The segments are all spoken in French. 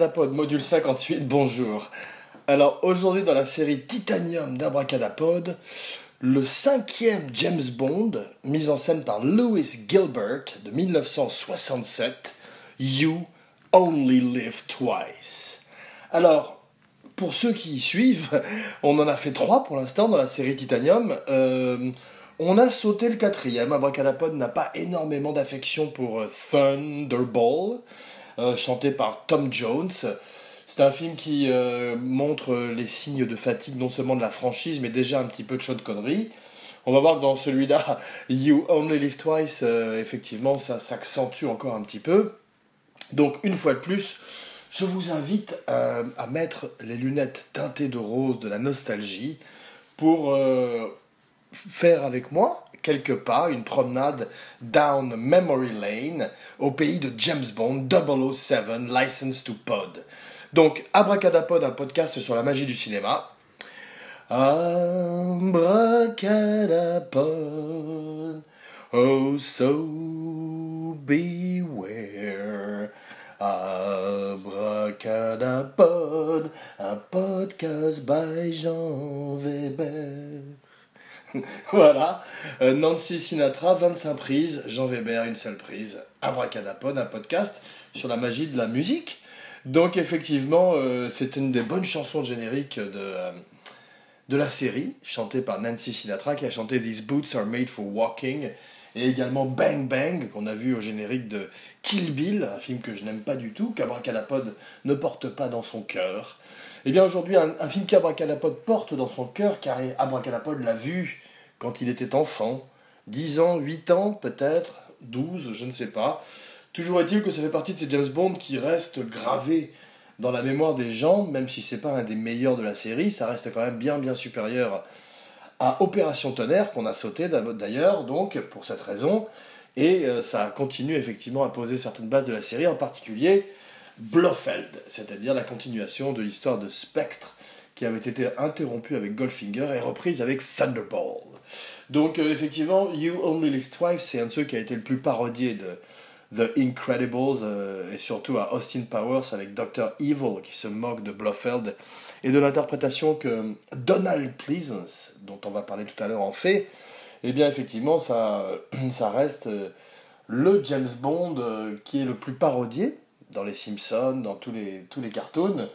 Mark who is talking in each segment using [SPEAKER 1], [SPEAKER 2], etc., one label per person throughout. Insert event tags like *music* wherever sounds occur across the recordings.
[SPEAKER 1] Module 58, bonjour. Alors aujourd'hui dans la série Titanium d'Abracadapod, le cinquième James Bond, mis en scène par Lewis Gilbert de 1967, You Only Live Twice. Alors, pour ceux qui y suivent, on en a fait trois pour l'instant dans la série Titanium. Euh, on a sauté le quatrième. Abracadapod n'a pas énormément d'affection pour euh, Thunderball. Euh, chanté par Tom Jones. C'est un film qui euh, montre les signes de fatigue non seulement de la franchise, mais déjà un petit peu de de conneries. On va voir que dans celui-là, *laughs* You Only Live Twice, euh, effectivement, ça s'accentue encore un petit peu. Donc, une fois de plus, je vous invite à mettre les lunettes teintées de rose de la nostalgie pour faire avec moi quelques pas, une promenade down memory lane au pays de James Bond 007 License to Pod. Donc, Abracadapod, un podcast sur la magie du cinéma. Abracadapod, oh so beware. Abracadapod, un podcast by Jean Weber. *laughs* voilà. Euh, Nancy Sinatra, 25 prises. Jean Weber, une seule prise. Abracadapod, un podcast sur la magie de la musique. Donc, effectivement, euh, c'est une des bonnes chansons génériques de, euh, de la série, chantée par Nancy Sinatra, qui a chanté These Boots Are Made for Walking. Et également Bang Bang, qu'on a vu au générique de Kill Bill, un film que je n'aime pas du tout, qu'Abracadapod ne porte pas dans son cœur. Eh bien aujourd'hui, un, un, film qu'Abracadapod porte dans son cœur, car Abracadapod l'a vu quand il était enfant, 10 ans, 8 ans peut-être, 12, je ne sais pas. Toujours est-il que ça fait partie de ces James Bond qui restent gravés dans la mémoire des gens, même si c'est pas un des meilleurs de la série, ça reste quand même bien bien supérieur à Opération Tonnerre qu'on a sauté d'ailleurs, donc pour cette raison, et euh, ça continue effectivement à poser certaines bases de la série, en particulier Blofeld, c'est-à-dire la continuation de l'histoire de Spectre qui avait été interrompue avec Goldfinger et reprise avec Thunderball. Donc euh, effectivement, You Only Live Twice, c'est un de ceux qui a été le plus parodié de The Incredibles euh, et surtout à Austin Powers avec Dr. Evil qui se moque de Blofeld et de l'interprétation que Donald Pleasance, dont on va parler tout à l'heure, en fait. Eh bien effectivement, ça, ça reste euh, le James Bond qui est le plus parodié dans les Simpsons, dans tous les, tous les cartoons.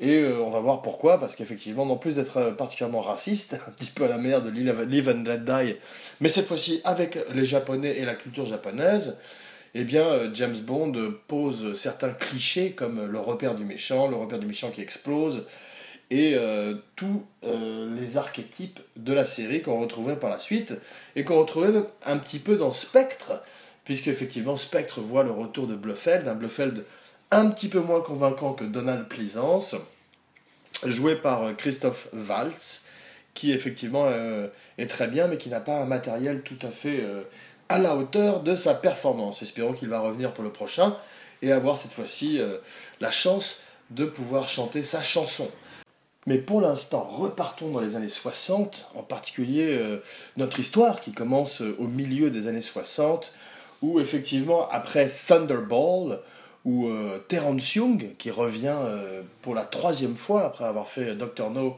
[SPEAKER 1] Et euh, on va voir pourquoi, parce qu'effectivement, en plus d'être euh, particulièrement raciste, un petit peu à la manière de Live and Let Die, mais cette fois-ci avec les Japonais et la culture japonaise, eh bien, euh, James Bond pose certains clichés comme le repère du méchant, le repère du méchant qui explose, et tous les archétypes de la série qu'on retrouvait par la suite, et qu'on retrouvait un petit peu dans Spectre, puisque effectivement Spectre voit le retour de Blofeld, un Blofeld un petit peu moins convaincant que Donald Pleasance, joué par euh, Christophe Waltz, qui effectivement euh, est très bien, mais qui n'a pas un matériel tout à fait euh, à la hauteur de sa performance. Espérons qu'il va revenir pour le prochain et avoir cette fois-ci la chance de pouvoir chanter sa chanson. Mais pour l'instant, repartons dans les années 60, en particulier notre histoire qui commence au milieu des années 60 où effectivement, après Thunderball, ou euh, Terence Young, qui revient euh, pour la troisième fois après avoir fait Doctor No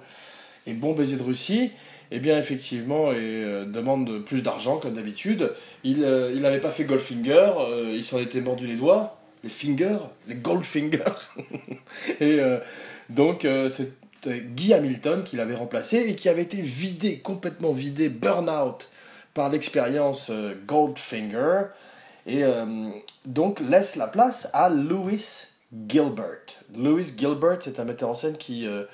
[SPEAKER 1] et Bon baiser de Russie, eh bien effectivement, et euh, demande plus d'argent comme d'habitude. Il n'avait pas fait Goldfinger, il s'en était mordu les doigts, les fingers, les Goldfinger? *laughs* et donc c'est Guy Hamilton qui l'avait remplacé et qui avait été vidé, complètement vidé, burn-out par l'expérience Goldfinger et euh, donc laisse la place à Louis Gilbert. Louis Gilbert, c'est un metteur en scène qui euh,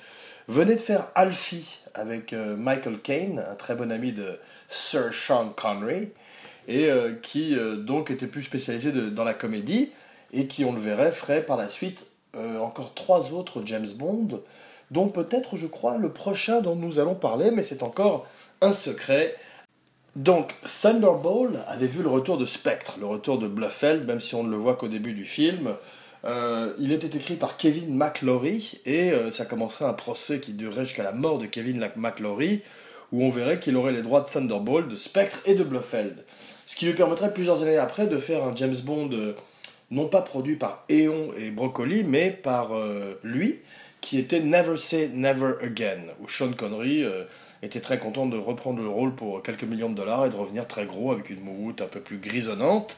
[SPEAKER 1] venait de faire Alfie avec euh, Michael Caine, un très bon ami de Sir Sean Connery, et qui donc était plus spécialisé dans la comédie, et qui, on le verrait, ferait par la suite encore trois autres James Bond, dont peut-être, je crois, le prochain dont nous allons parler, mais c'est encore un secret. Donc, Thunderball avait vu le retour de Spectre, le retour de Blofeld, même si on ne le voit qu'au début du film. Euh, il était écrit par Kevin McLaury et euh, ça commencerait un procès qui durerait jusqu'à la mort de Kevin McLaury, où on verrait qu'il aurait les droits de Thunderball, de Spectre et de Blofeld. Ce qui lui permettrait plusieurs années après de faire un James Bond euh, non pas produit par Eon et Broccoli, mais par lui, qui était Never Say Never Again, où Sean Connery était très content de reprendre le rôle pour quelques millions de dollars et de revenir très gros avec une moumoute un peu plus grisonnante.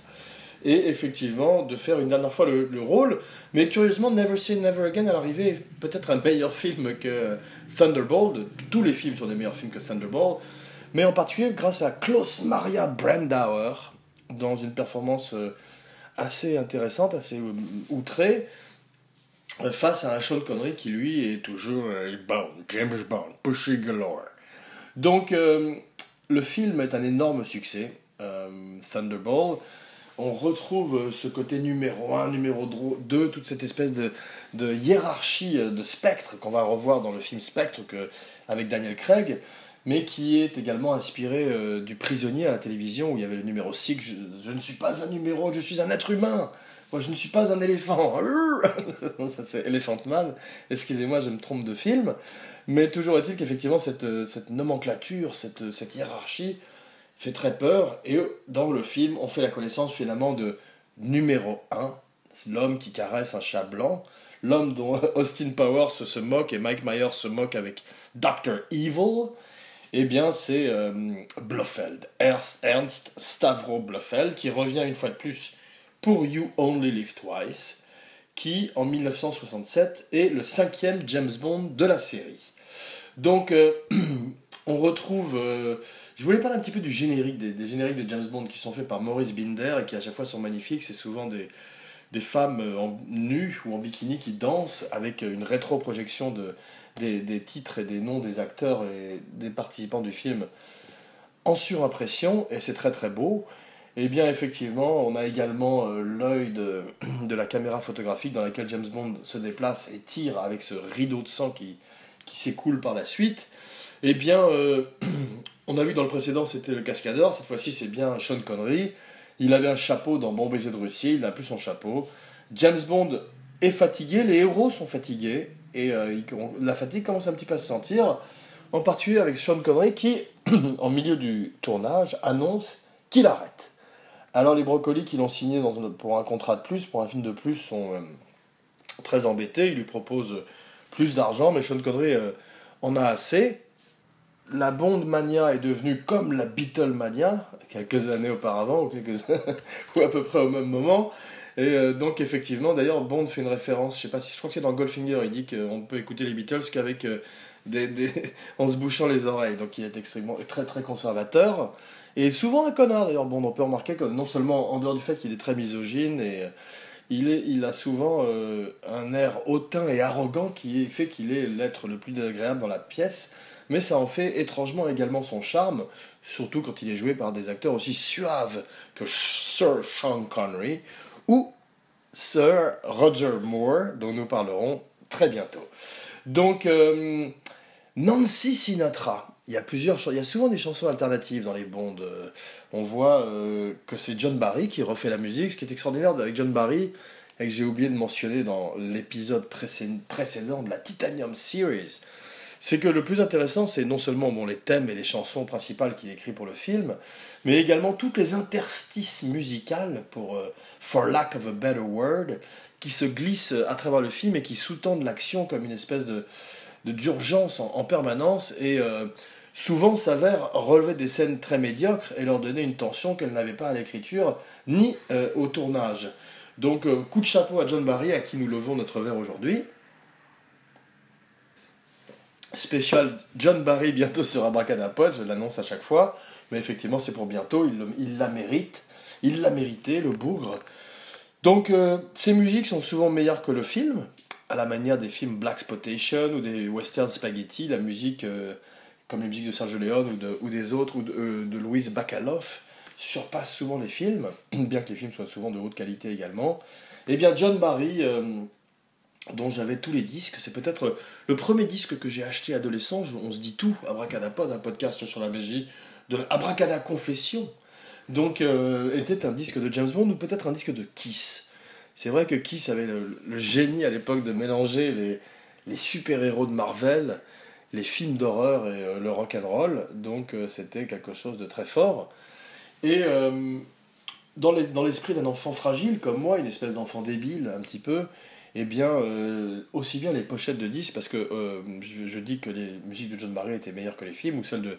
[SPEAKER 1] Et effectivement, de faire une dernière fois le, rôle. Mais curieusement, Never Say Never Again, à l'arrivée, est peut-être un meilleur film que Thunderbolt. Tous les films sont des meilleurs films que Thunderbolt. Mais en particulier grâce à Klaus Maria Brandauer, dans une performance euh, assez intéressante, assez euh, outrée, euh, face à un Sean Connery qui, lui, est toujours Bond, James Bond, pushy galore. Donc, euh, le film est un énorme succès, euh, Thunderball. On retrouve ce côté numéro 1, numéro 2, toute cette espèce de, hiérarchie euh, de spectre qu'on va revoir dans le film Spectre avec Daniel Craig, mais qui est également inspiré du prisonnier à la télévision où il y avait le numéro 6, je, ne suis pas un numéro, je suis un être humain. Moi, je ne suis pas un éléphant. *laughs* ça, c'est Elephant Man. Excusez-moi, je me trompe de film. Mais toujours est-il qu'effectivement, cette, nomenclature, cette, hiérarchie fait très peur. Et dans le film, on fait la connaissance finalement de numéro 1, l'homme qui caresse un chat blanc, l'homme dont *laughs* Austin Powers se moque et Mike Myers se moque avec Dr. Evil. Eh bien, c'est euh, Blofeld, Ernst Stavro Blofeld, qui revient une fois de plus pour You Only Live Twice, qui en 1967 est le cinquième James Bond de la série. Donc, euh, *clears throat* on retrouve. Euh, je voulais parler un petit peu du générique, des, génériques de James Bond qui sont faits par Maurice Binder et qui à chaque fois sont magnifiques. C'est souvent des, femmes euh, en nues ou en bikini qui dansent avec une rétro-projection de, des, titres et des noms des acteurs et des participants du film en surimpression, et c'est très très beau. Et bien effectivement, on a également l'œil *clears throat* de, la caméra photographique dans laquelle James Bond se déplace et tire avec ce rideau de sang qui, s'écoule par la suite, eh bien, euh, *clears throat* on a vu dans le précédent, c'était le cascadeur, cette fois-ci c'est bien Sean Connery. Il avait un chapeau dans Bon baiser de Russie, il n'a plus son chapeau. James Bond est fatigué, les héros sont fatigués, et euh, la fatigue commence un petit peu à se sentir, en particulier avec Sean Connery qui, *clears throat* en milieu du tournage, annonce qu'il arrête. Alors les brocolis qui l'ont signé pour un contrat de plus, pour un film de plus, sont euh, très embêtés. Ils lui proposent plus d'argent, mais Sean Connery euh, en a assez. La Bond Mania est devenue comme la Beatle Mania, quelques années auparavant, *laughs* ou, à peu près au même moment. Et euh, donc, effectivement, d'ailleurs, Bond fait une référence, je sais pas si, je crois que c'est dans Goldfinger, il dit qu'on peut écouter les Beatles qu'avec euh, des, *laughs* en se bouchant les oreilles. Donc, il est extrêmement, très, très conservateur. Et souvent un connard, d'ailleurs. Bon, on peut remarquer que non seulement en dehors du fait qu'il est très misogyne et il, est, il a souvent euh, un air hautain et arrogant qui fait qu'il est l'être le plus désagréable dans la pièce, mais ça en fait étrangement également son charme, surtout quand il est joué par des acteurs aussi suaves que Sir Sean Connery ou Sir Roger Moore, dont nous parlerons très bientôt. Donc, euh, Nancy Sinatra, il y a plusieurs il y a souvent des chansons alternatives dans les bonds. Euh, on voit euh, que c'est John Barry qui refait la musique. Ce qui est extraordinaire avec John Barry, et que j'ai oublié de mentionner dans l'épisode précédent de la Titanium Series, c'est que le plus intéressant, c'est non seulement les thèmes et les chansons principales qu'il écrit pour le film, mais également toutes les interstices musicales pour euh, For Lack of a Better Word, qui se glissent à travers le film et qui sous-tendent l'action comme une espèce de d'urgence en, permanence et souvent s'avère relever des scènes très médiocres et leur donner une tension qu'elles n'avaient pas à l'écriture ni euh, au tournage. Donc euh, coup de chapeau à John Barry à qui nous levons notre verre aujourd'hui. Spécial John Barry bientôt sur Abracadapod, je l'annonce à chaque fois, mais effectivement c'est pour bientôt, il, la mérite, il l'a mérité, le bougre. Donc euh, ces musiques sont souvent meilleures que le film, à la manière des films Black Spotation ou des western spaghetti, la musique comme les musiques de Sergio Leone ou, de, ou des autres, ou de, euh, de Louise Bacalov, surpassent souvent les films, *clears throat* bien que les films soient souvent de haute qualité également. Eh bien John Barry, euh, dont j'avais tous les disques, c'est peut-être le premier disque que j'ai acheté adolescent, on se dit tout, Abracadapod, un podcast sur la magie, de Abracada Confession, donc euh, était un disque de James Bond ou peut-être un disque de Kiss. C'est vrai que Kiss avait le, génie à l'époque de mélanger les, super-héros de Marvel les films d'horreur et euh, le rock and roll, donc euh, c'était quelque chose de très fort. Et dans l'esprit d'un enfant fragile comme moi, une espèce d'enfant débile un petit peu, eh bien, euh, aussi bien les pochettes de disques, parce que euh, je, dis que les musiques de John Barry étaient meilleures que les films, ou celles de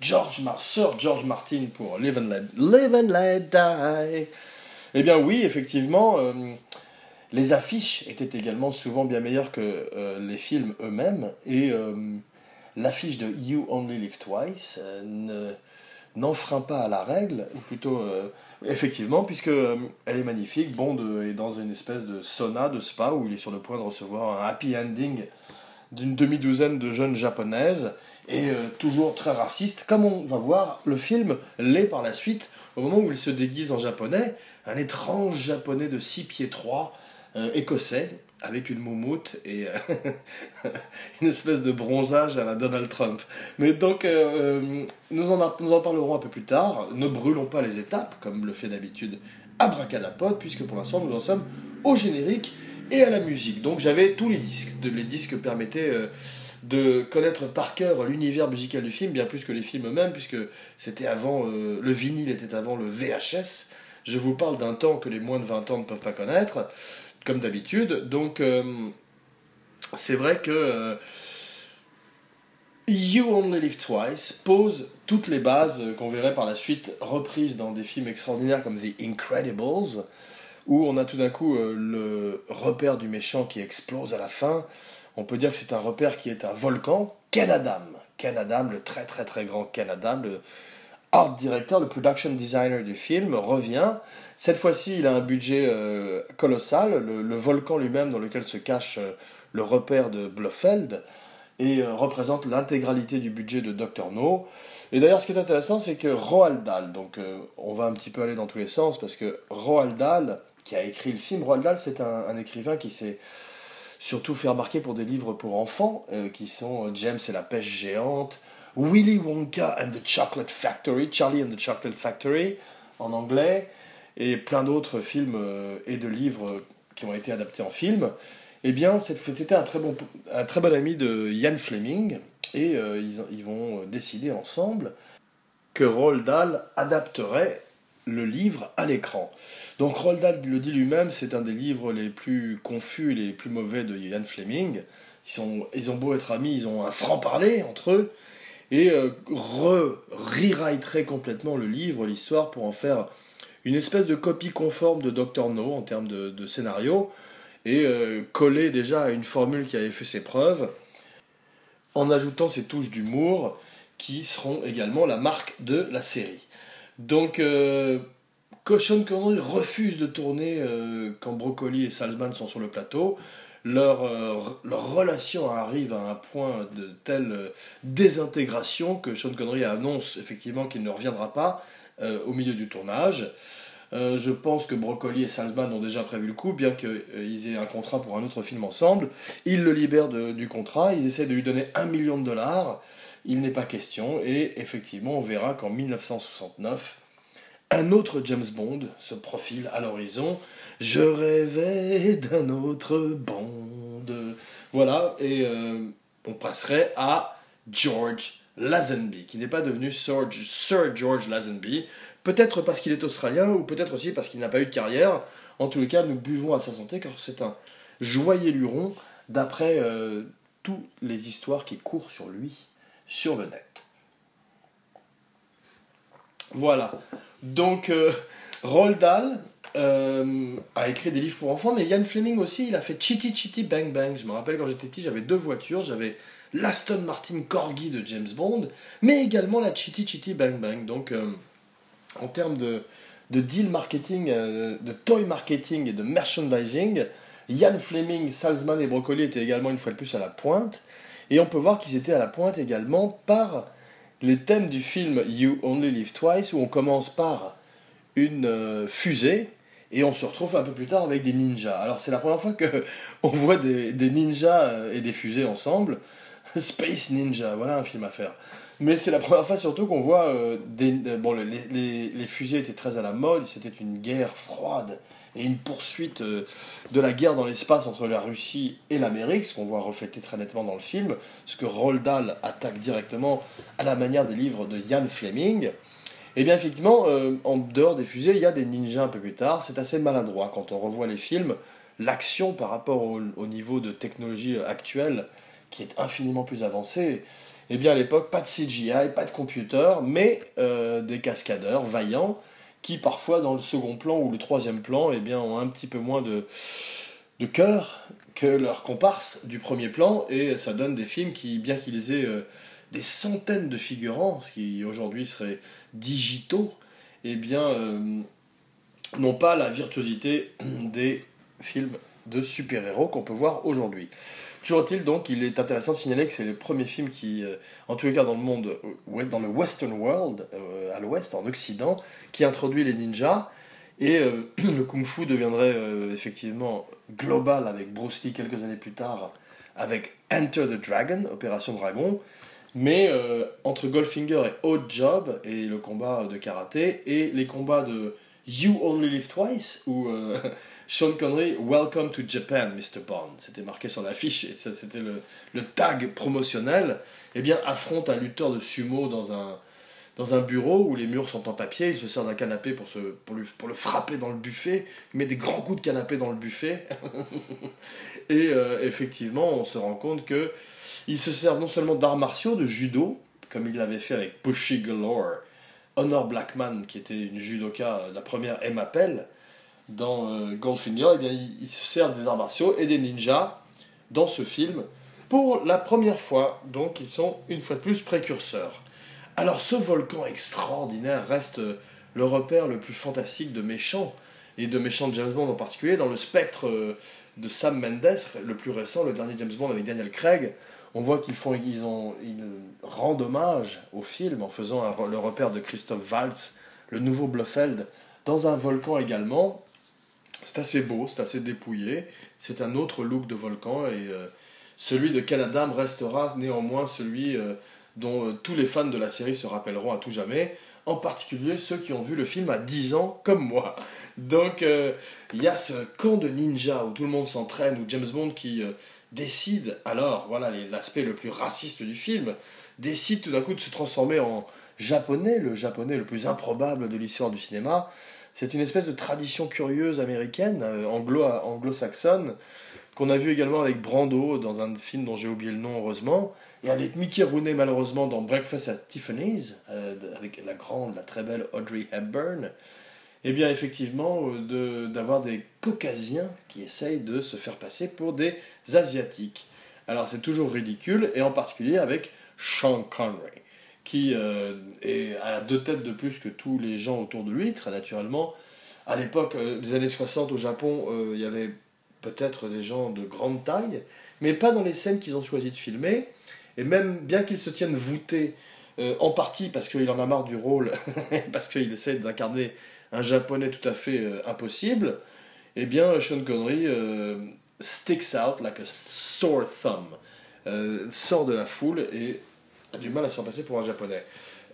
[SPEAKER 1] George Sir George Martin pour Live and Let, Live and Let Die. Eh bien oui, effectivement, euh, les affiches étaient également souvent bien meilleures que les films eux-mêmes, et l'affiche de You Only Live Twice ne n'enfreint pas à la règle, ou plutôt euh, effectivement, puisque euh, elle est magnifique. Bond est dans une espèce de sauna, de spa, où il est sur le point de recevoir un happy ending d'une demi-douzaine de jeunes japonaises, et euh, toujours très raciste, comme on va voir, le film l'est par la suite, au moment où il se déguise en japonais, un étrange japonais de 6 pieds 3, écossais, avec une moumoute et euh, *laughs* une espèce de bronzage à la Donald Trump. Mais donc, euh, euh, nous, en, parlerons un peu plus tard. Ne brûlons pas les étapes, comme le fait d'habitude Abracadapod, puisque pour l'instant, nous en sommes au générique et à la musique. Donc, j'avais tous les disques. Les disques permettaient de connaître par cœur l'univers musical du film, bien plus que les films eux-mêmes, puisque c'était avant, le vinyle était avant le VHS. Je vous parle d'un temps que les moins de 20 ans ne peuvent pas connaître comme d'habitude. Donc, euh, c'est vrai que euh, You Only Live Twice pose toutes les bases qu'on verrait par la suite reprises dans des films extraordinaires comme The Incredibles, où on a tout d'un coup euh, le repère du méchant qui explose à la fin. On peut dire que c'est un repère qui est un volcan, Ken Adam. Ken Adam, le très très très grand Ken le art director, le production designer du film, revient. Cette fois-ci, il a un budget euh, colossal, le, volcan lui-même dans lequel se cache euh, le repère de Blofeld, et euh, représente l'intégralité du budget de Dr. No. Et d'ailleurs, ce qui est intéressant, c'est que Roald Dahl, donc on va un petit peu aller dans tous les sens, parce que Roald Dahl, qui a écrit le film, Roald Dahl, c'est un, un, écrivain qui s'est surtout fait remarquer pour des livres pour enfants, qui sont James et la pêche géante, Willy Wonka and the Chocolate Factory, Charlie and the Chocolate Factory en anglais, et plein d'autres films euh, et de livres qui ont été adaptés en film, eh bien, c'était un très, bon, un très bon ami de Ian Fleming, et euh, ils, vont décider ensemble que Roald adapterait le livre à l'écran. Donc Roald le dit lui-même, c'est un des livres les plus confus et les plus mauvais de Ian Fleming. Ils, sont, ils ont beau être amis, ils ont un franc-parler entre eux, et euh, re-rewriterait complètement le livre, l'histoire, pour en faire une espèce de copie conforme de Doctor No en termes de, scénario, et euh, coller déjà à une formule qui avait fait ses preuves, en ajoutant ces touches d'humour qui seront également la marque de la série. Donc, euh, Sean Connery refuse de tourner euh, quand Broccoli et Salzman sont sur le plateau leur, euh, leur relation arrive à un point de telle euh, désintégration que Sean Connery annonce effectivement qu'il ne reviendra pas euh, au milieu du tournage. je pense que Broccoli et Salzman ont déjà prévu le coup, bien qu'ils aient un contrat pour un autre film ensemble. Ils le libèrent du contrat, ils essaient de lui donner un million de dollars. Il n'est pas question, et effectivement, on verra qu'en 1969, un autre James Bond se profile à l'horizon je rêvais d'un autre Bond. Voilà, et euh, on passerait à George Lazenby, qui n'est pas devenu Sir, George Lazenby, peut-être parce qu'il est australien ou peut-être aussi parce qu'il n'a pas eu de carrière. En tous les cas, nous buvons à sa santé car c'est un joyeux luron d'après euh, toutes les histoires qui courent sur lui sur le net. Voilà. Donc, euh, Roald Dahl euh, a écrit des livres pour enfants, mais Ian Fleming aussi, il a fait Chitty Chitty Bang Bang. Je me rappelle quand j'étais petit, j'avais deux voitures, j'avais l'Aston Martin Corgi de James Bond, mais également la Chitty Chitty Bang Bang. Donc, euh, en termes de, de deal marketing, euh, de toy marketing et de merchandising, Ian Fleming, Salzman et Broccoli étaient également une fois de plus à la pointe. Et on peut voir qu'ils étaient à la pointe également par les thèmes du film You Only Live Twice, où on commence par une fusée et on se retrouve un peu plus tard avec des ninjas. Alors c'est la première fois que *laughs* on voit des, ninjas euh, et des fusées ensemble. *laughs* Space Ninja, voilà un film à faire. Mais c'est la première fois surtout qu'on voit euh, des... Bon, les, fusées étaient très à la mode, c'était une guerre froide et une poursuite de la guerre dans l'espace entre la Russie et l'Amérique, ce qu'on voit reflété très nettement dans le film, ce que Roald Dahl attaque directement à la manière des livres de Ian Fleming. Et eh bien effectivement, euh, en dehors des fusées, il y a des ninjas un peu plus tard. C'est assez maladroit quand on revoit les films. L'action par rapport au, niveau de technologie actuelle, qui est infiniment plus avancé. Eh bien à l'époque, pas de CGI, pas de computer, mais euh, des cascadeurs vaillants qui parfois dans le second plan ou le troisième plan eh bien, ont un petit peu moins de, de cœur que leurs comparses du premier plan et ça donne des films qui, bien qu'ils aient euh, des centaines de figurants, ce qui aujourd'hui serait digitaux, eh bien, euh, n'ont pas la virtuosité des films de super-héros qu'on peut voir aujourd'hui. Toujours est-il donc, il est intéressant de signaler que c'est le premier film qui, euh, en tous les cas dans le monde, dans le Western World, à l'Ouest, en Occident, qui introduit les ninjas. Et *clears throat* le kung-fu deviendrait effectivement global avec Bruce Lee quelques années plus tard, avec Enter the Dragon, Opération Dragon, mais euh, entre Goldfinger et Odd Job, et le combat de karaté, et les combats de You Only Live Twice, ou euh, *laughs* Sean Connery, Welcome to Japan, Mr. Bond. C'était marqué sur l'affiche, et c'était le, tag promotionnel. Eh bien, affronte un lutteur de sumo dans un, bureau où les murs sont en papier, il se sert d'un canapé pour le frapper dans le buffet, il met des grands coups de canapé dans le buffet, *laughs* et euh, effectivement on se rend compte que il se sert non seulement d'arts martiaux, de judo, comme il l'avait fait avec Pushy Galore, Honor Blackman, qui était une judoka, la première Emma Pell, dans euh, Goldfinger, eh bien, il, il, se sert des arts martiaux et des ninjas dans ce film pour la première fois, donc ils sont une fois de plus précurseurs. Alors ce volcan extraordinaire reste euh, le repère le plus fantastique de méchants, et de méchants de James Bond en particulier, dans le spectre euh, de Sam Mendes, le plus récent, le dernier James Bond avec Daniel Craig, on voit qu'ils font, ils ont, ils rendent hommage au film en faisant le repère de Christophe Waltz, le nouveau Blofeld, dans un volcan également. C'est assez beau, c'est assez dépouillé, c'est un autre look de volcan et euh, celui de Canada restera néanmoins celui dont euh, tous les fans de la série se rappelleront à tout jamais, en particulier ceux qui ont vu le film à 10 ans comme moi. Donc euh, il y a ce camp de ninja où tout le monde s'entraîne, où James Bond qui euh, décide, alors voilà l'aspect le plus raciste du film, décide tout d'un coup de se transformer en japonais, le japonais le plus improbable de l'histoire du cinéma. C'est une espèce de tradition curieuse américaine, anglo-saxonne, qu'on a vu également avec Brando dans un film dont j'ai oublié le nom heureusement, et avec Mickey Rooney malheureusement dans Breakfast at Tiffany's, euh, avec la grande, la très belle Audrey Hepburn, eh bien effectivement euh, d'avoir des caucasiens qui essayent de se faire passer pour des asiatiques. Alors c'est toujours ridicule, et en particulier avec Sean Connery, qui euh, a deux têtes de plus que tous les gens autour de lui, très naturellement. À l'époque des années 60 au Japon, il y avait peut-être des gens de grande taille, mais pas dans les scènes qu'ils ont choisi de filmer. Et même bien qu'ils se tiennent voûtés, euh, en partie parce qu'il en a marre du rôle, *laughs* parce qu'il essaie d'incarner un japonais tout à fait euh, impossible, eh bien Sean Connery euh, sticks out like a sore thumb, sort de la foule et a du mal à se faire passer pour un japonais.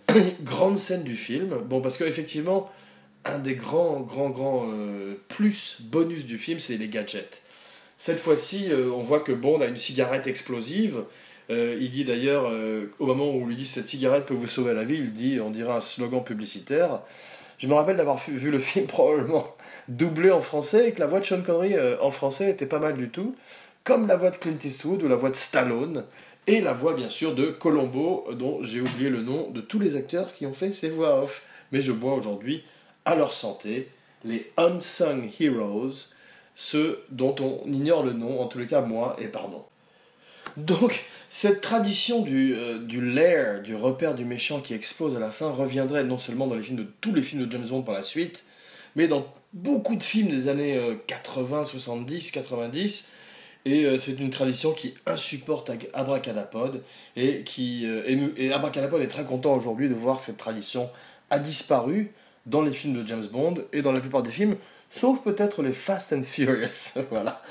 [SPEAKER 1] *coughs* Grande scène du film, bon parce qu'effectivement, un des grands, grands, grands euh, plus bonus du film, c'est les gadgets. Cette fois-ci, euh, on voit que Bond a une cigarette explosive. Euh, il dit d'ailleurs, au moment où on lui dit cette cigarette peut vous sauver la vie, il dit, on dirait un slogan publicitaire. Je me rappelle d'avoir vu le film *laughs* probablement doublé en français et que la voix de Sean Connery en français était pas mal du tout, comme la voix de Clint Eastwood ou la voix de Stallone, et la voix bien sûr de Colombo, dont j'ai oublié le nom de tous les acteurs qui ont fait ces voix off. Mais je bois aujourd'hui à leur santé, les unsung heroes, ceux dont on ignore le nom, en tous les cas moi, et pardon. Donc, cette tradition du, euh, du lair, du repère du méchant qui explose à la fin, reviendrait non seulement dans les films de tous les films de James Bond par la suite, mais dans beaucoup de films des années 80, 70, 90. Et euh, c'est une tradition qui insupporte Abracadapod. Et, qui, euh, et, et Abracadapod est très content aujourd'hui de voir que cette tradition a disparu dans les films de James Bond et dans la plupart des films, sauf peut-être les Fast and Furious, *laughs* voilà,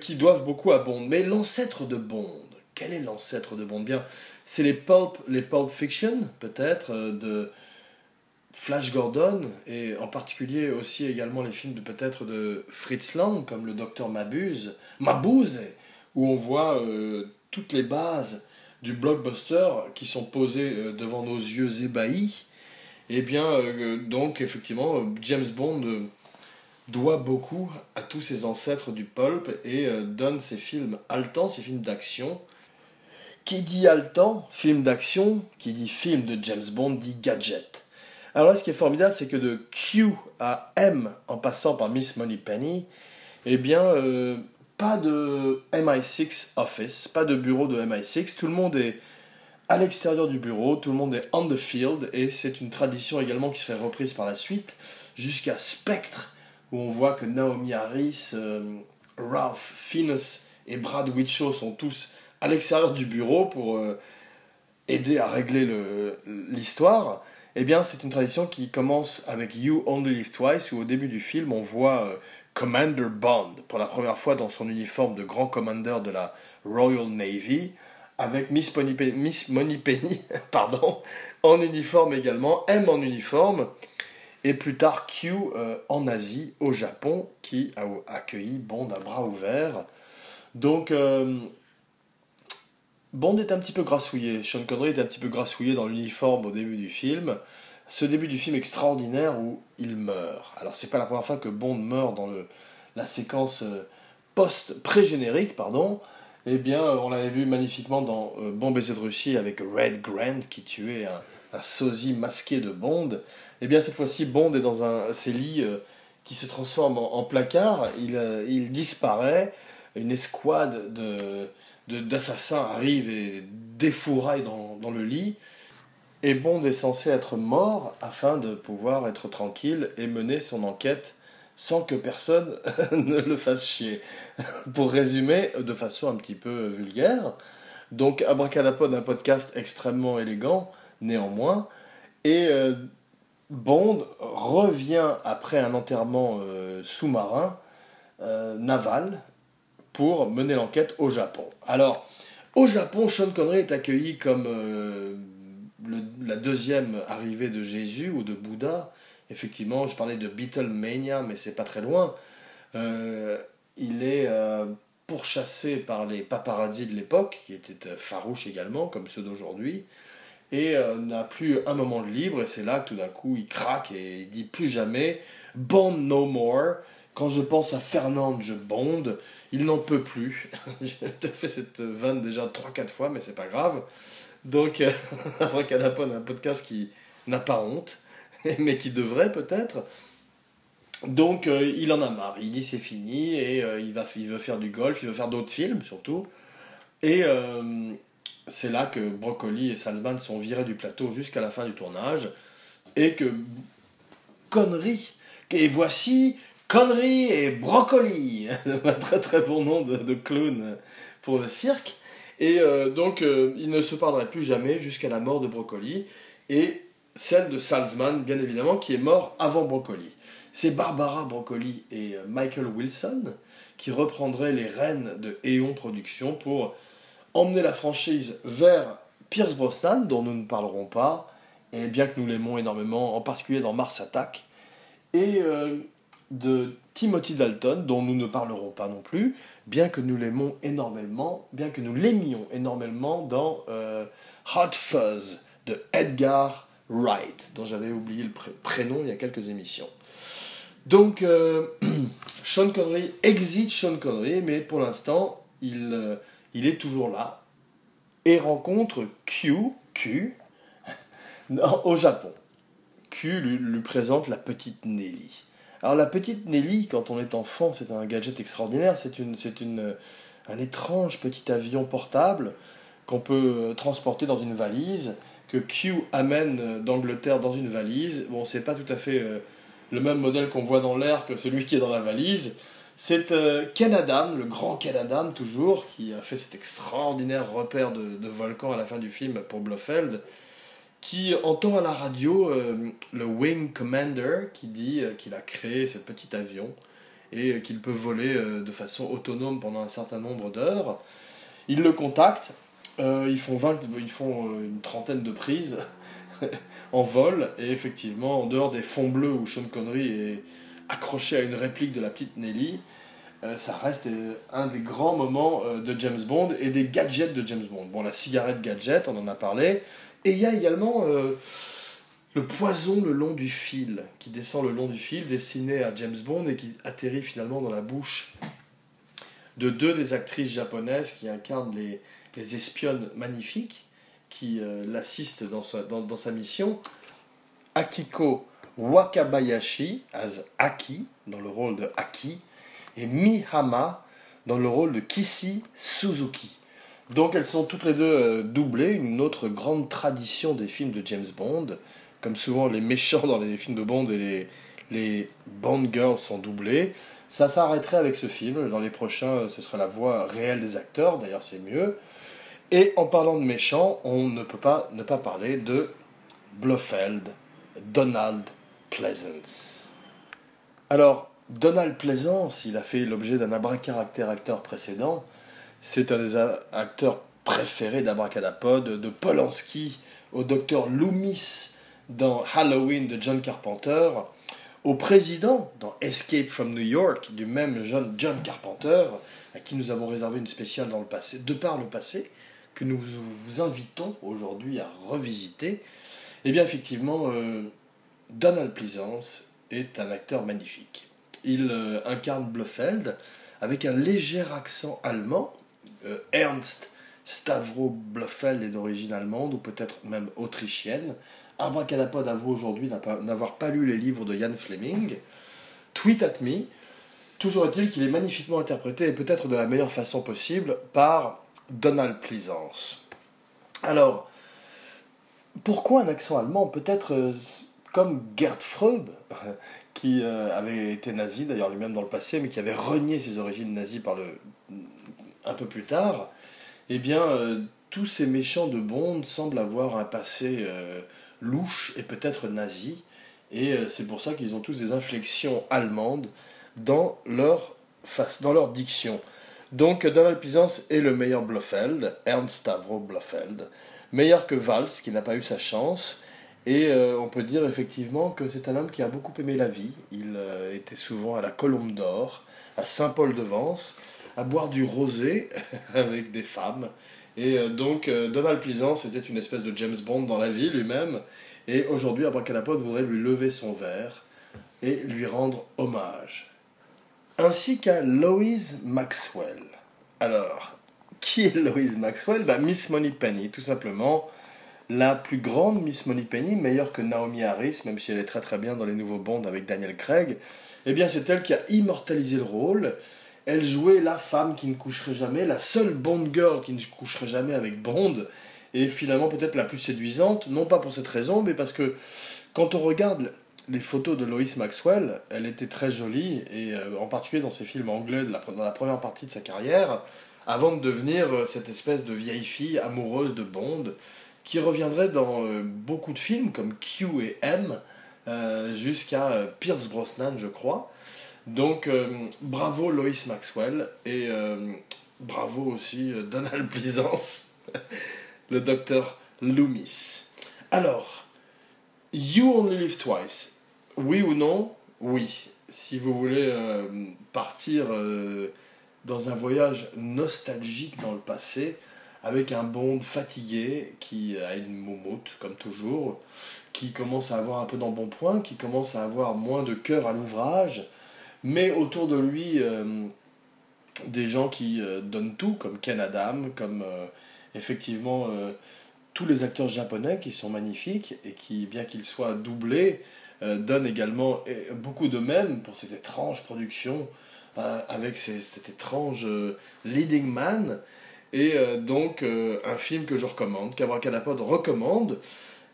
[SPEAKER 1] qui doivent beaucoup à Bond. Mais l'ancêtre de Bond, quel est l'ancêtre de Bond? Bien, c'est les pulp, les pulp fiction, peut-être, euh, de Flash Gordon, et en particulier aussi également les films de peut-être de Fritz Lang, comme le Docteur Mabuse, Mabuse, où on voit euh, toutes les bases du blockbuster qui sont posées euh, devant nos yeux ébahis Et bien, donc, effectivement, James Bond doit beaucoup à tous ses ancêtres du pulp et donne ses films haletants, ses films d'action. Qui dit haletant, film d'action, qui dit film de James Bond, dit gadget. Alors là, ce qui est formidable, c'est que de Q à M, en passant par Miss Moneypenny, eh bien, euh, pas de MI6 office, pas de bureau de MI6. Tout le monde est à l'extérieur du bureau, tout le monde est on the field, et c'est une tradition également qui serait reprise par la suite, jusqu'à Spectre, où on voit que Naomi Harris, euh, Ralph Fiennes et Brad Whitchow sont tous à l'extérieur du bureau pour euh, aider à régler l'histoire. Eh bien, c'est une tradition qui commence avec You Only Live Twice, où au début du film, on voit euh, Commander Bond, pour la première fois dans son uniforme de grand commandeur de la Royal Navy, avec Miss, Miss Moneypenny *laughs* pardon, en uniforme également, M en uniforme, et plus tard Q euh, en Asie, au Japon, qui a accueilli Bond à bras ouverts. Donc, euh, Bond est un petit peu grassouillé, Sean Connery est un petit peu grassouillé dans l'uniforme au début du film. Ce début du film extraordinaire où il meurt. Alors c'est pas la première fois que Bond meurt dans la séquence euh, post pré-générique, pardon. Eh bien, on l'avait vu magnifiquement dans Bon baiser de Russie avec Red Grant qui tuait un, sosie masqué de Bond. Eh bien, cette fois-ci, Bond est dans un ses lits euh, qui se transforment en, placard. Il, il disparaît. Une escouade de d'assassins arrive et défouraille dans, dans, le lit. Et Bond est censé être mort afin de pouvoir être tranquille et mener son enquête sans que personne *laughs* ne le fasse chier. Pour résumer de façon un petit peu vulgaire, donc Abracadapod, un podcast extrêmement élégant, néanmoins, et euh, Bond revient après un enterrement euh, sous-marin, euh, naval, pour mener l'enquête au Japon. Alors, au Japon, Sean Connery est accueilli comme euh, la deuxième arrivée de Jésus ou de Bouddha. Effectivement, je parlais de Beatlemania, mais c'est pas très loin. Il est pourchassé par les paparazzi de l'époque, qui étaient farouches également, comme ceux d'aujourd'hui, et n'a plus un moment de libre, et c'est là que tout d'un coup il craque et il dit plus jamais Bond no more. Quand je pense à Fernand, je bonde. Il n'en peut plus. *laughs* J'ai fait cette vanne déjà 3-4 fois, mais c'est pas grave. Donc, euh, *laughs* Abracadapod, un podcast qui n'a pas honte, *laughs* mais qui devrait peut-être. Donc, euh, il en a marre. Il dit c'est fini et euh, il, va, il veut faire du golf, il veut faire d'autres films surtout. Et euh, c'est là que Broccoli et Salman sont virés du plateau jusqu'à la fin du tournage. Et que connerie. Et voici Connery et Brocoli. *laughs* Un très très bon nom de, clown pour le cirque. Et euh, donc, euh, il ne se parlerait plus jamais jusqu'à la mort de Brocoli. Et celle de Salzman, bien évidemment, qui est mort avant Brocoli. C'est Barbara Broccoli et euh, Michael Wilson qui reprendraient les rênes de Eon Productions pour emmener la franchise vers Pierce Brosnan, dont nous ne parlerons pas, et bien que nous l'aimons énormément, en particulier dans Mars Attack. Et de Timothy Dalton, dont nous ne parlerons pas non plus, bien que nous l'aimons énormément, bien que nous l'aimions énormément dans euh, Hot Fuzz de Edgar Wright, dont j'avais oublié le prénom il y a quelques émissions. Donc, euh, *clears throat* Sean Connery exit Sean Connery, mais pour l'instant, il, euh, il est toujours là et rencontre Q, Q, *laughs* au Japon. Q lui présente la petite Nelly. Alors la petite Nelly, quand on est enfant, c'est un gadget extraordinaire. C'est un étrange petit avion portable qu'on peut transporter dans une valise, que Q amène d'Angleterre dans une valise. Bon, c'est pas tout à fait euh, le même modèle qu'on voit dans l'air que celui qui est dans la valise. C'est euh, Ken Adam, le grand Ken Adam toujours, qui a fait cet extraordinaire repère de, de volcan à la fin du film pour Blofeld qui entend à la radio euh, le Wing Commander qui dit euh, qu'il a créé ce petit avion et euh, qu'il peut voler de façon autonome pendant un certain nombre d'heures. Il le contacte, ils, font 20, ils font une trentaine de prises *laughs* en vol, et effectivement, en dehors des fonds bleus où Sean Connery est accroché à une réplique de la petite Nelly, ça reste un des grands moments de James Bond et des gadgets de James Bond. Bon, la cigarette gadget, on en a parlé, et il y a également euh, le poison le long du fil, qui descend le long du fil, destiné à James Bond et qui atterrit finalement dans la bouche de deux des actrices japonaises qui incarnent les, les espionnes magnifiques, qui euh, l'assistent dans, dans sa mission. Akiko Wakabayashi, as Aki, dans le rôle de Aki, et Mihama, dans le rôle de Kishi Suzuki. Donc elles sont toutes les deux euh, doublées, une autre grande tradition des films de James Bond. Comme souvent les méchants dans les films de Bond et les, Bond Girls sont doublés. Ça s'arrêterait avec ce film. Dans les prochains, ce sera la voix réelle des acteurs, d'ailleurs c'est mieux. Et en parlant de méchants, on ne peut pas ne pas parler de Blofeld, Donald Pleasance. Alors, Donald Pleasance, il a fait l'objet d'un abracadabra acteur précédent. C'est un des acteurs préférés d'Abracadapod, de Polanski au docteur Loomis dans Halloween de John Carpenter, au président dans Escape from New York du même John, John Carpenter, à qui nous avons réservé une spéciale dans le passé, de par le passé, que nous vous invitons aujourd'hui à revisiter. Eh bien effectivement, euh, Donald Pleasance est un acteur magnifique. Il euh, incarne Blofeld avec un léger accent allemand. Euh, Ernst Stavro Blofeld est d'origine allemande ou peut-être même autrichienne. Abracadapod avoue aujourd'hui n'avoir pas lu les livres de Ian Fleming. Tweet at me. Toujours est-il qu'il est magnifiquement interprété et peut-être de la meilleure façon possible par Donald Pleasance. Alors, pourquoi un accent allemand Peut-être euh, comme Gerd Freub, *laughs* qui euh, avait été nazi, d'ailleurs lui-même dans le passé, mais qui avait renié ses origines nazies par le, un peu plus tard, eh bien, euh, tous ces méchants de Bond semblent avoir un passé euh, louche et peut-être nazi, et c'est pour ça qu'ils ont tous des inflexions allemandes dans leur, face, dans leur diction. Donc Donald Pleasance est le meilleur Blofeld, Ernst Stavro Blofeld, meilleur que Valls, qui n'a pas eu sa chance, et euh, on peut dire effectivement que c'est un homme qui a beaucoup aimé la vie. Il euh, était souvent à la Colombe d'Or, à Saint-Paul-de-Vence, à boire du rosé *laughs* avec des femmes. Et euh, donc Donald Pleasance était une espèce de James Bond dans la vie lui-même. Et aujourd'hui, Abracadapod voudrait lui lever son verre et lui rendre hommage. Ainsi qu'à Lois Maxwell. Alors, qui est Lois Maxwell? Bah, Miss Penny, tout simplement la plus grande Miss Penny, meilleure que Naomi Harris, même si elle est très très bien dans les nouveaux Bonds avec Daniel Craig, eh bien c'est elle qui a immortalisé le rôle. Elle jouait la femme qui ne coucherait jamais, la seule Bond girl qui ne coucherait jamais avec Bond, et finalement peut-être la plus séduisante, non pas pour cette raison, mais parce que quand on regarde les photos de Lois Maxwell, elle était très jolie, et euh, en particulier dans ses films anglais dans la première partie de sa carrière, avant de devenir euh, cette espèce de vieille fille amoureuse de Bond, qui reviendrait dans euh, beaucoup de films comme Q et M, euh, jusqu'à euh, Pierce Brosnan, je crois. Donc, bravo Lois Maxwell et bravo aussi Donald *laughs* Pleasance, le docteur Loomis. Alors, You Only Live Twice, oui ou non? Oui. Si vous voulez partir dans un voyage nostalgique dans le passé, avec un Bond fatigué qui a une moumoute, comme toujours, qui commence à avoir un peu d'embonpoint, qui commence à avoir moins de cœur à l'ouvrage, mais autour de lui, euh, des gens qui euh, donnent tout, comme Ken Adam, comme euh, effectivement tous les acteurs japonais qui sont magnifiques et qui, bien qu'ils soient doublés, donnent également beaucoup de même pour cette étrange production avec cet étrange leading man et euh, donc, euh, un film que je recommande, qu'Abracadapod recommande,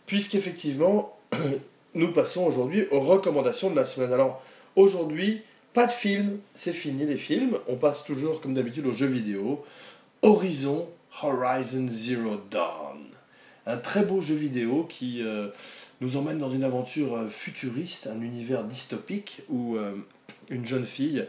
[SPEAKER 1] puisqu'effectivement, *clears throat* nous passons aujourd'hui aux recommandations de la semaine. Alors, aujourd'hui, pas de film, c'est fini les films. On passe toujours, comme d'habitude, aux jeux vidéo. Horizon Horizon Zero Dawn. Un très beau jeu vidéo qui euh, nous emmène dans une aventure futuriste, un univers dystopique où une jeune fille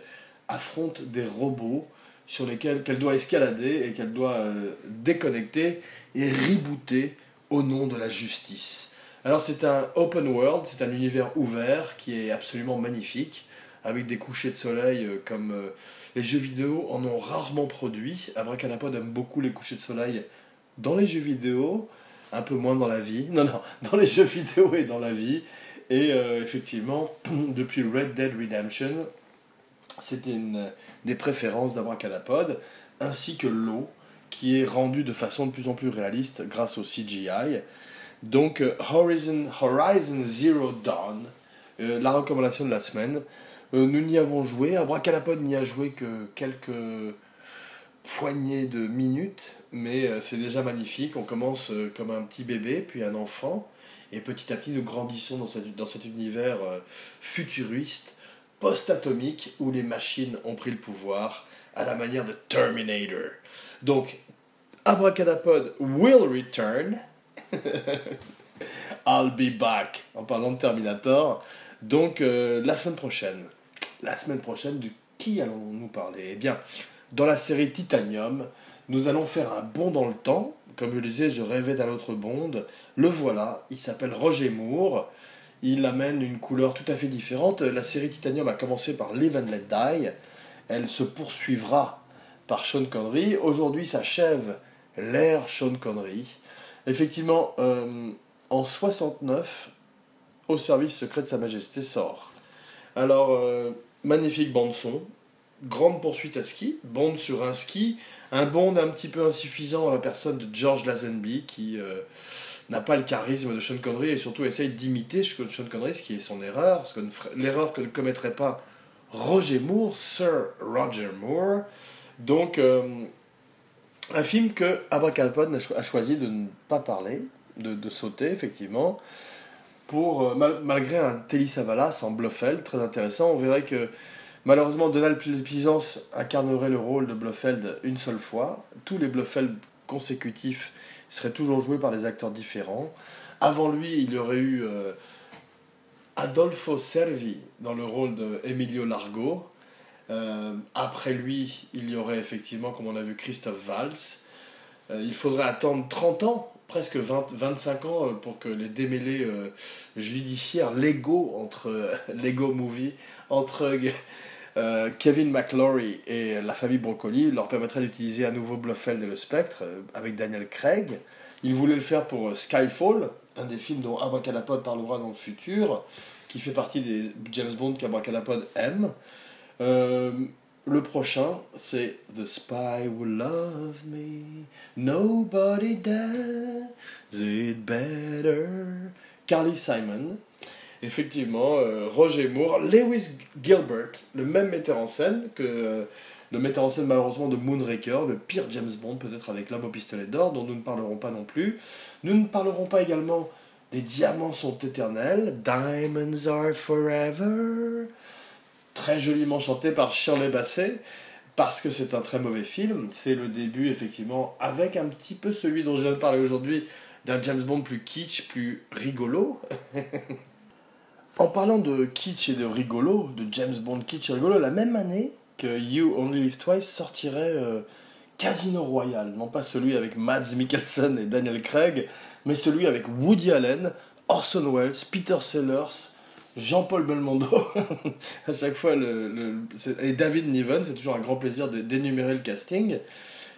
[SPEAKER 1] affronte des robots sur lesquels qu'elle doit escalader et qu'elle doit euh, déconnecter et rebooter au nom de la justice. Alors c'est un open world, c'est un univers ouvert qui est absolument magnifique, avec des couchers de soleil euh, comme euh, les jeux vidéo en ont rarement produit. Abracadapod aime beaucoup les couchers de soleil dans les jeux vidéo, un peu moins dans la vie. Non, non, *laughs* dans les jeux vidéo et dans la vie. Et effectivement, *clears throat* depuis Red Dead Redemption, c'était une des préférences d'Abracadapod, ainsi que l'eau, qui est rendue de façon de plus en plus réaliste grâce au CGI. Donc euh, Horizon, Horizon Zero Dawn, euh, la recommandation de la semaine. nous n'y avons joué, Abracadapod n'y a joué que quelques poignées de minutes, mais c'est déjà magnifique. On commence comme un petit bébé, puis un enfant, et petit à petit, nous grandissons dans, cet univers euh, futuriste, post-atomique, où les machines ont pris le pouvoir à la manière de Terminator. Donc, Abracadapod will return. *laughs* I'll be back, en parlant de Terminator. Donc, euh, la semaine prochaine. La semaine prochaine, de qui allons-nous parler? Eh bien, dans la série Titanium, nous allons faire un bond dans le temps comme je le disais, je rêvais d'un autre Bond. Le voilà, il s'appelle Roger Moore. Il amène une couleur tout à fait différente. La série Titanium a commencé par Live and Let Die. Elle se poursuivra par Sean Connery. Aujourd'hui s'achève l'ère Sean Connery. Effectivement, euh, en 69, Au service secret de Sa Majesté sort. Alors, euh, magnifique bande-son, grande poursuite à ski, bande sur un ski, un bond un petit peu insuffisant à la personne de George Lazenby qui euh, n'a pas le charisme de Sean Connery et surtout essaye d'imiter Sean Connery, ce qui est son erreur, l'erreur que ne commettrait pas Roger Moore, Sir Roger Moore. Donc, euh, un film que Abracadapod a choisi de ne pas parler, de, sauter, effectivement, pour, euh, malgré un Telly Savalas en Bluffel, très intéressant. On verrait que Malheureusement, Donald Pleasance incarnerait le rôle de Blofeld une seule fois. Tous les Blofeld consécutifs seraient toujours joués par des acteurs différents. Avant lui, il y aurait eu euh, Adolfo Servi dans le rôle de Emilio Largo. Euh, après lui, il y aurait effectivement, comme on a vu, Christophe Valls. Euh, il faudrait attendre 30 ans, presque 20, 25 ans, pour que les démêlés judiciaires légaux entre *laughs* Lego Movie, entre euh, Kevin McLaurie et la famille Broccoli leur permettraient d'utiliser à nouveau Blofeld et le Spectre euh, avec Daniel Craig. Ils voulaient le faire pour euh, Skyfall, un des films dont Abracadapod parlera dans le futur, qui fait partie des James Bond qu'Abracadapod aime. le prochain, c'est The Spy Will Love Me, Nobody Does It Better. Carly Simon effectivement, euh, Roger Moore, Lewis Gilbert, le même metteur en scène que euh, le metteur en scène malheureusement de Moonraker, le pire James Bond, peut-être avec l'homme au pistolet d'or, dont nous ne parlerons pas non plus. Nous ne parlerons pas également des diamants sont éternels, Diamonds are forever, très joliment chanté par Shirley Bassey, parce que c'est un très mauvais film. C'est le début, effectivement, avec un petit peu celui dont je viens de parler aujourd'hui, d'un James Bond plus kitsch, plus rigolo. *laughs* En parlant de kitsch et de rigolo, de James Bond kitsch et rigolo, la même année que You Only Live Twice sortirait euh, Casino Royale, non pas celui avec Mads Mikkelsen et Daniel Craig, mais celui avec Woody Allen, Orson Welles, Peter Sellers, Jean-Paul Belmondo, *laughs* à chaque fois, et David Niven, c'est toujours un grand plaisir d'énumérer le casting,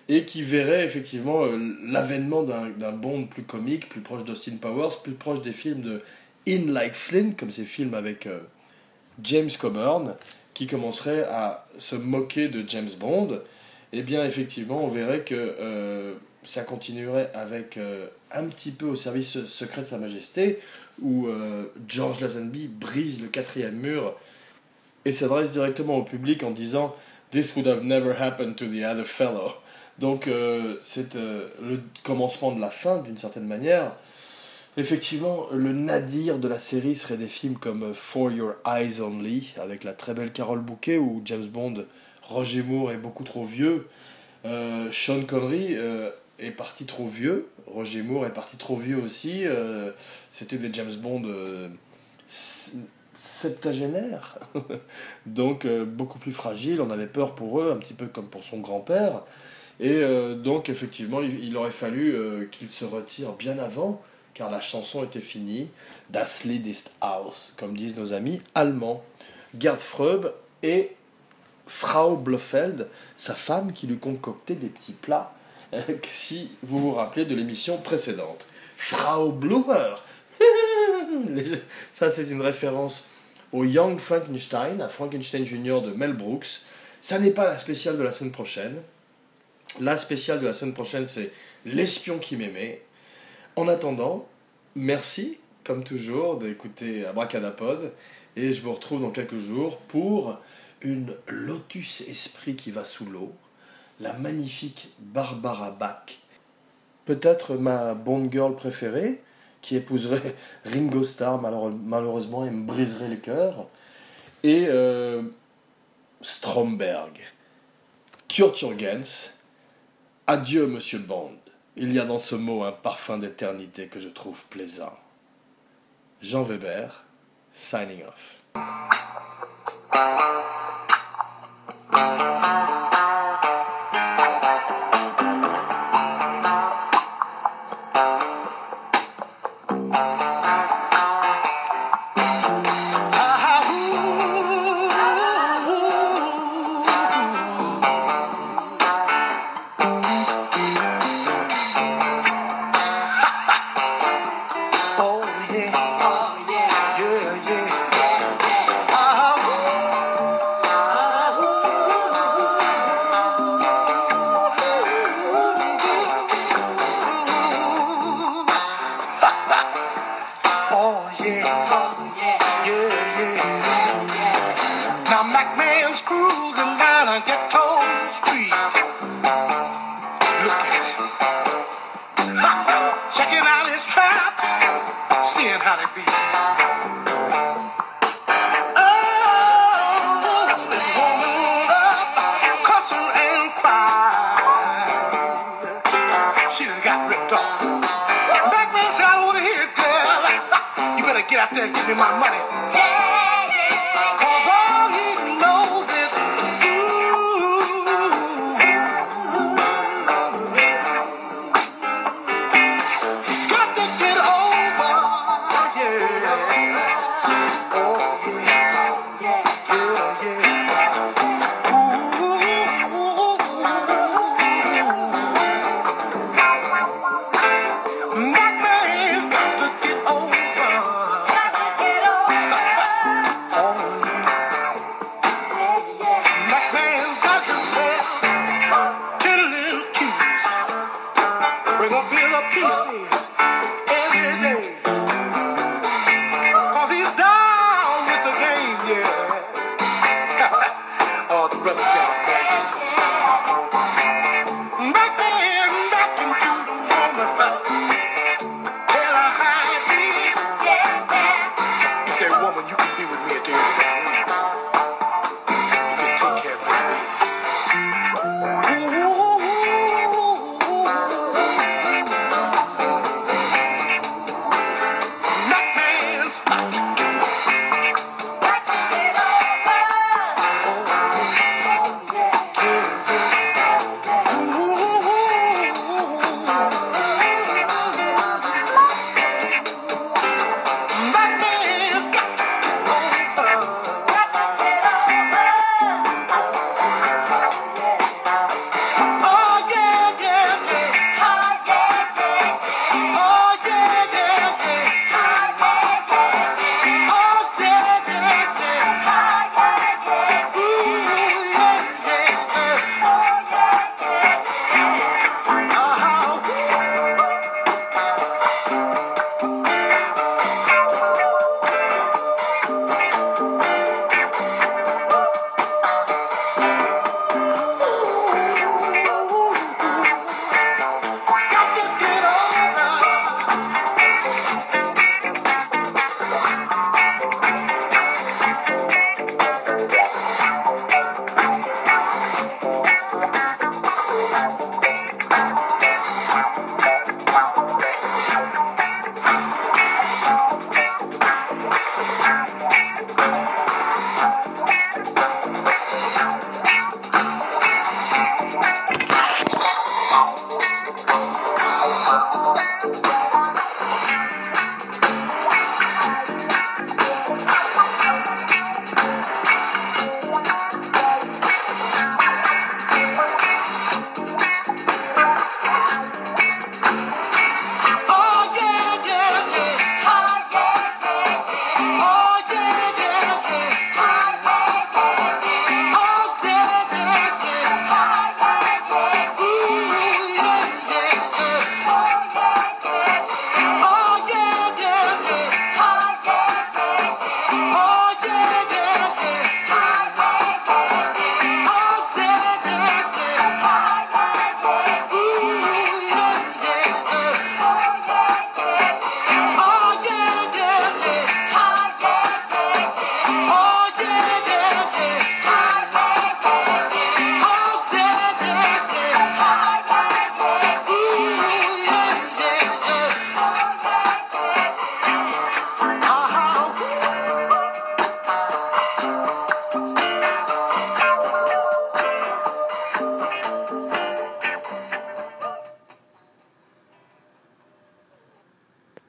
[SPEAKER 1] et qui verrait effectivement euh, l'avènement d'un Bond plus comique, plus proche d'Austin Powers, plus proche des films de In Like Flint, comme ces films avec euh, James Coburn, qui commencerait à se moquer de James Bond, eh bien effectivement on verrait que euh, ça continuerait avec euh, un petit peu au service secret de Sa Majesté, où George Lazenby brise le quatrième mur et s'adresse directement au public en disant This would have never happened to the other fellow. Donc c'est le commencement de la fin d'une certaine manière. Effectivement, le nadir de la série serait des films comme For Your Eyes Only, avec la très belle Carole Bouquet, où James Bond, Roger Moore est beaucoup trop vieux. Euh, Sean Connery euh, est parti trop vieux. Roger Moore est parti trop vieux aussi. Euh, c'était des James Bond septagénaires. *laughs* donc beaucoup plus fragiles. On avait peur pour eux, un petit peu comme pour son grand-père. Et donc effectivement, il, aurait fallu qu'il se retire bien avant car la chanson était finie. Das Lied ist aus, comme disent nos amis allemands. Gerd Freub et Frau Blofeld, sa femme qui lui concoctait des petits plats *laughs*
[SPEAKER 2] si vous vous rappelez de l'émission précédente. Frau Blumer *laughs* Ça, c'est une référence au Young Frankenstein, à Frankenstein Jr. de Mel Brooks. Ça n'est pas la spéciale de la semaine prochaine. La spéciale de la semaine prochaine, c'est L'espion qui m'aimait. En attendant, merci, comme toujours, d'écouter Abracadapod. Et je vous retrouve dans quelques jours pour une Lotus Esprit qui va sous l'eau, la magnifique Barbara Bach. Peut-être ma Bond Girl préférée, qui épouserait *laughs* Ringo Starr malheureusement et me briserait le cœur. Et euh, Stromberg. Kurt Jürgens. Adieu, monsieur Bond. Il y a dans ce mot un parfum d'éternité que je trouve plaisant. Jean Weber, signing off.